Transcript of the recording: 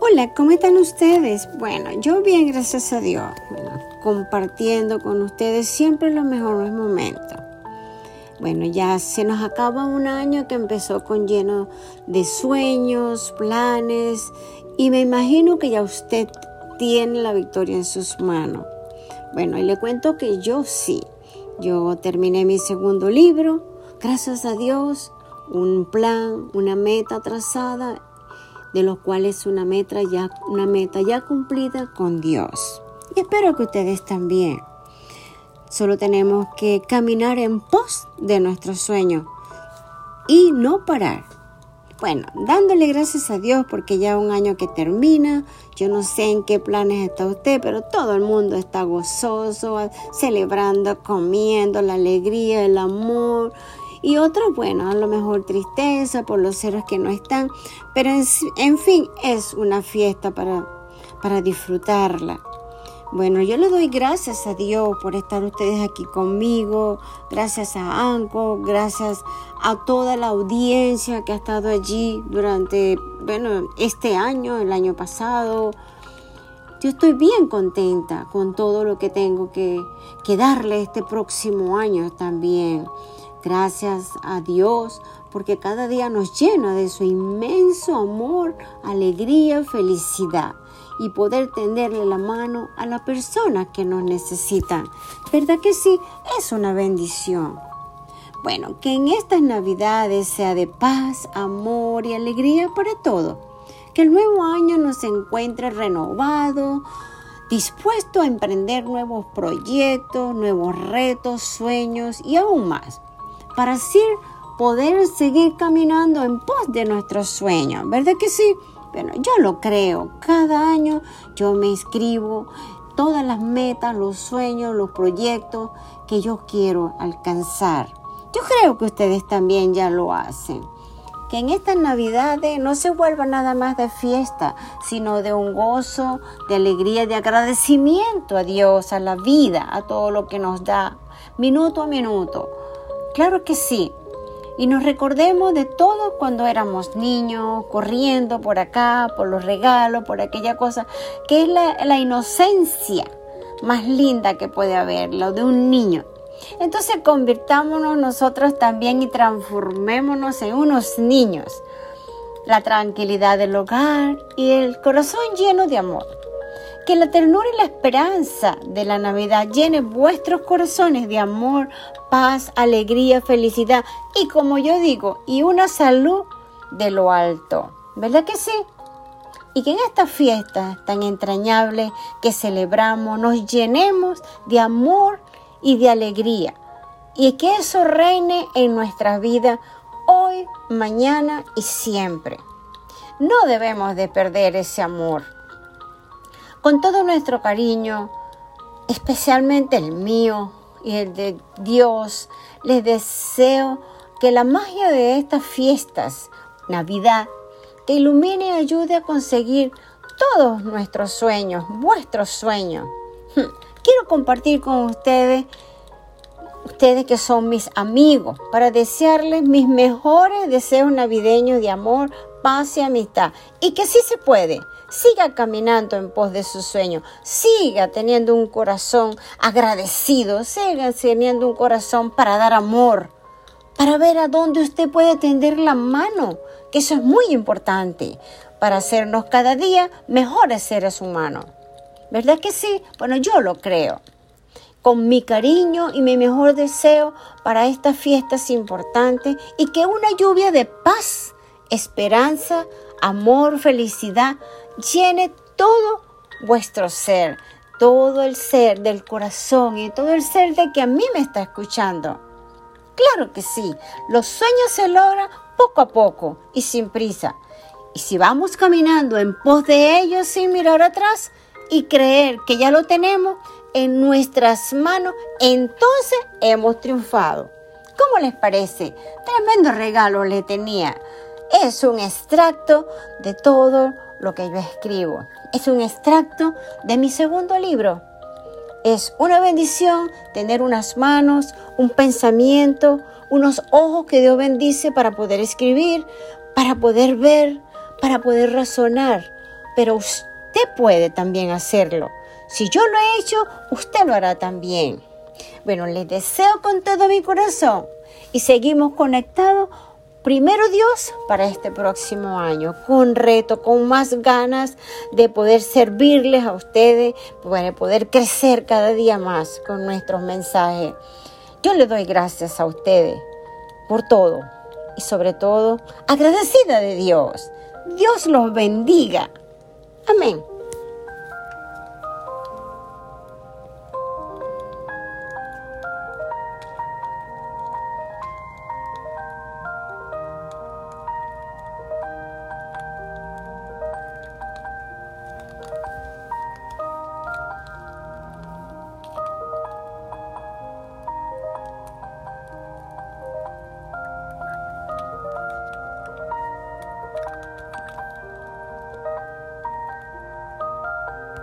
Hola, ¿cómo están ustedes? Bueno, yo bien, gracias a Dios. Compartiendo con ustedes siempre los mejores momentos. Bueno, ya se nos acaba un año que empezó con lleno de sueños, planes y me imagino que ya usted tiene la victoria en sus manos. Bueno, y le cuento que yo sí. Yo terminé mi segundo libro, gracias a Dios, un plan, una meta trazada, de los cuales una meta ya, una meta ya cumplida con Dios. Y espero que ustedes también. Solo tenemos que caminar en pos de nuestro sueño y no parar. Bueno, dándole gracias a Dios porque ya un año que termina, yo no sé en qué planes está usted, pero todo el mundo está gozoso, celebrando, comiendo la alegría, el amor. Y otros, bueno, a lo mejor tristeza por los seres que no están, pero en, en fin, es una fiesta para, para disfrutarla. Bueno, yo le doy gracias a Dios por estar ustedes aquí conmigo, gracias a Anco, gracias a toda la audiencia que ha estado allí durante, bueno, este año, el año pasado. Yo estoy bien contenta con todo lo que tengo que, que darle este próximo año también. Gracias a Dios porque cada día nos llena de su inmenso amor, alegría, felicidad y poder tenderle la mano a la persona que nos necesita. ¿Verdad que sí? Es una bendición. Bueno, que en estas navidades sea de paz, amor y alegría para todo. Que el nuevo año nos encuentre renovado, dispuesto a emprender nuevos proyectos, nuevos retos, sueños y aún más. Para así poder seguir caminando en pos de nuestros sueños. ¿Verdad que sí? Bueno, yo lo creo. Cada año yo me inscribo todas las metas, los sueños, los proyectos que yo quiero alcanzar. Yo creo que ustedes también ya lo hacen. Que en estas navidades no se vuelva nada más de fiesta, sino de un gozo, de alegría, de agradecimiento a Dios, a la vida, a todo lo que nos da, minuto a minuto. Claro que sí, y nos recordemos de todo cuando éramos niños, corriendo por acá, por los regalos, por aquella cosa, que es la, inocencia más linda que puede haber, lo de un niño. Entonces convirtámonos nosotros también y transformémonos en unos niños. La tranquilidad del hogar y el corazón lleno de amor. Que la ternura y la esperanza de la Navidad llene vuestros corazones de amor, paz, alegría, felicidad y como yo digo, y una salud de lo alto. ¿Verdad que sí? Y que en esta fiesta tan entrañable que celebramos nos llenemos de amor y de alegría. Y que eso reine en nuestra vida hoy, mañana y siempre. No debemos de perder ese amor con todo nuestro cariño, especialmente el mío y el de Dios, les deseo que la magia de estas fiestas, Navidad, te ilumine y ayude a conseguir todos nuestros sueños, vuestros sueños. Hmm, quiero compartir con ustedes, ustedes que son mis amigos, para desearles mis mejores deseos navideños de amor, paz y amistad. Y que sí se puede siga caminando en pos de su sueño, siga teniendo un corazón agradecido, siga teniendo un corazón para dar amor, para ver a dónde usted puede tender la mano, que eso es muy importante para hacernos cada día mejores seres humanos. ¿Verdad que sí? Bueno, yo lo creo. Con mi cariño y mi mejor deseo para estas fiestas importantes y que una lluvia de paz, esperanza, amor, felicidad llene todo vuestro ser, todo el ser del corazón y todo el ser de que a mí me está escuchando. Claro que sí, los sueños se logran poco a poco y sin prisa. Y si vamos caminando en pos de ellos sin mirar atrás y creer que ya lo tenemos en nuestras manos, entonces hemos triunfado. ¿Cómo les parece? Tremendo regalo le tenía. Es un extracto de todo lo que yo escribo. Es un extracto de mi segundo libro. Es una bendición tener unas manos, un pensamiento, unos ojos que Dios bendice para poder escribir, para poder ver, para poder razonar, pero usted puede también hacerlo. Si yo lo he hecho, usted lo hará también. Bueno, les deseo con todo mi corazón y seguimos conectados primero Dios para este próximo año, con reto, con más ganas de poder servirles a ustedes, para poder crecer cada día más con nuestros mensajes. Yo le doy gracias a ustedes por todo y sobre todo agradecida de Dios. Dios los bendiga. Amén.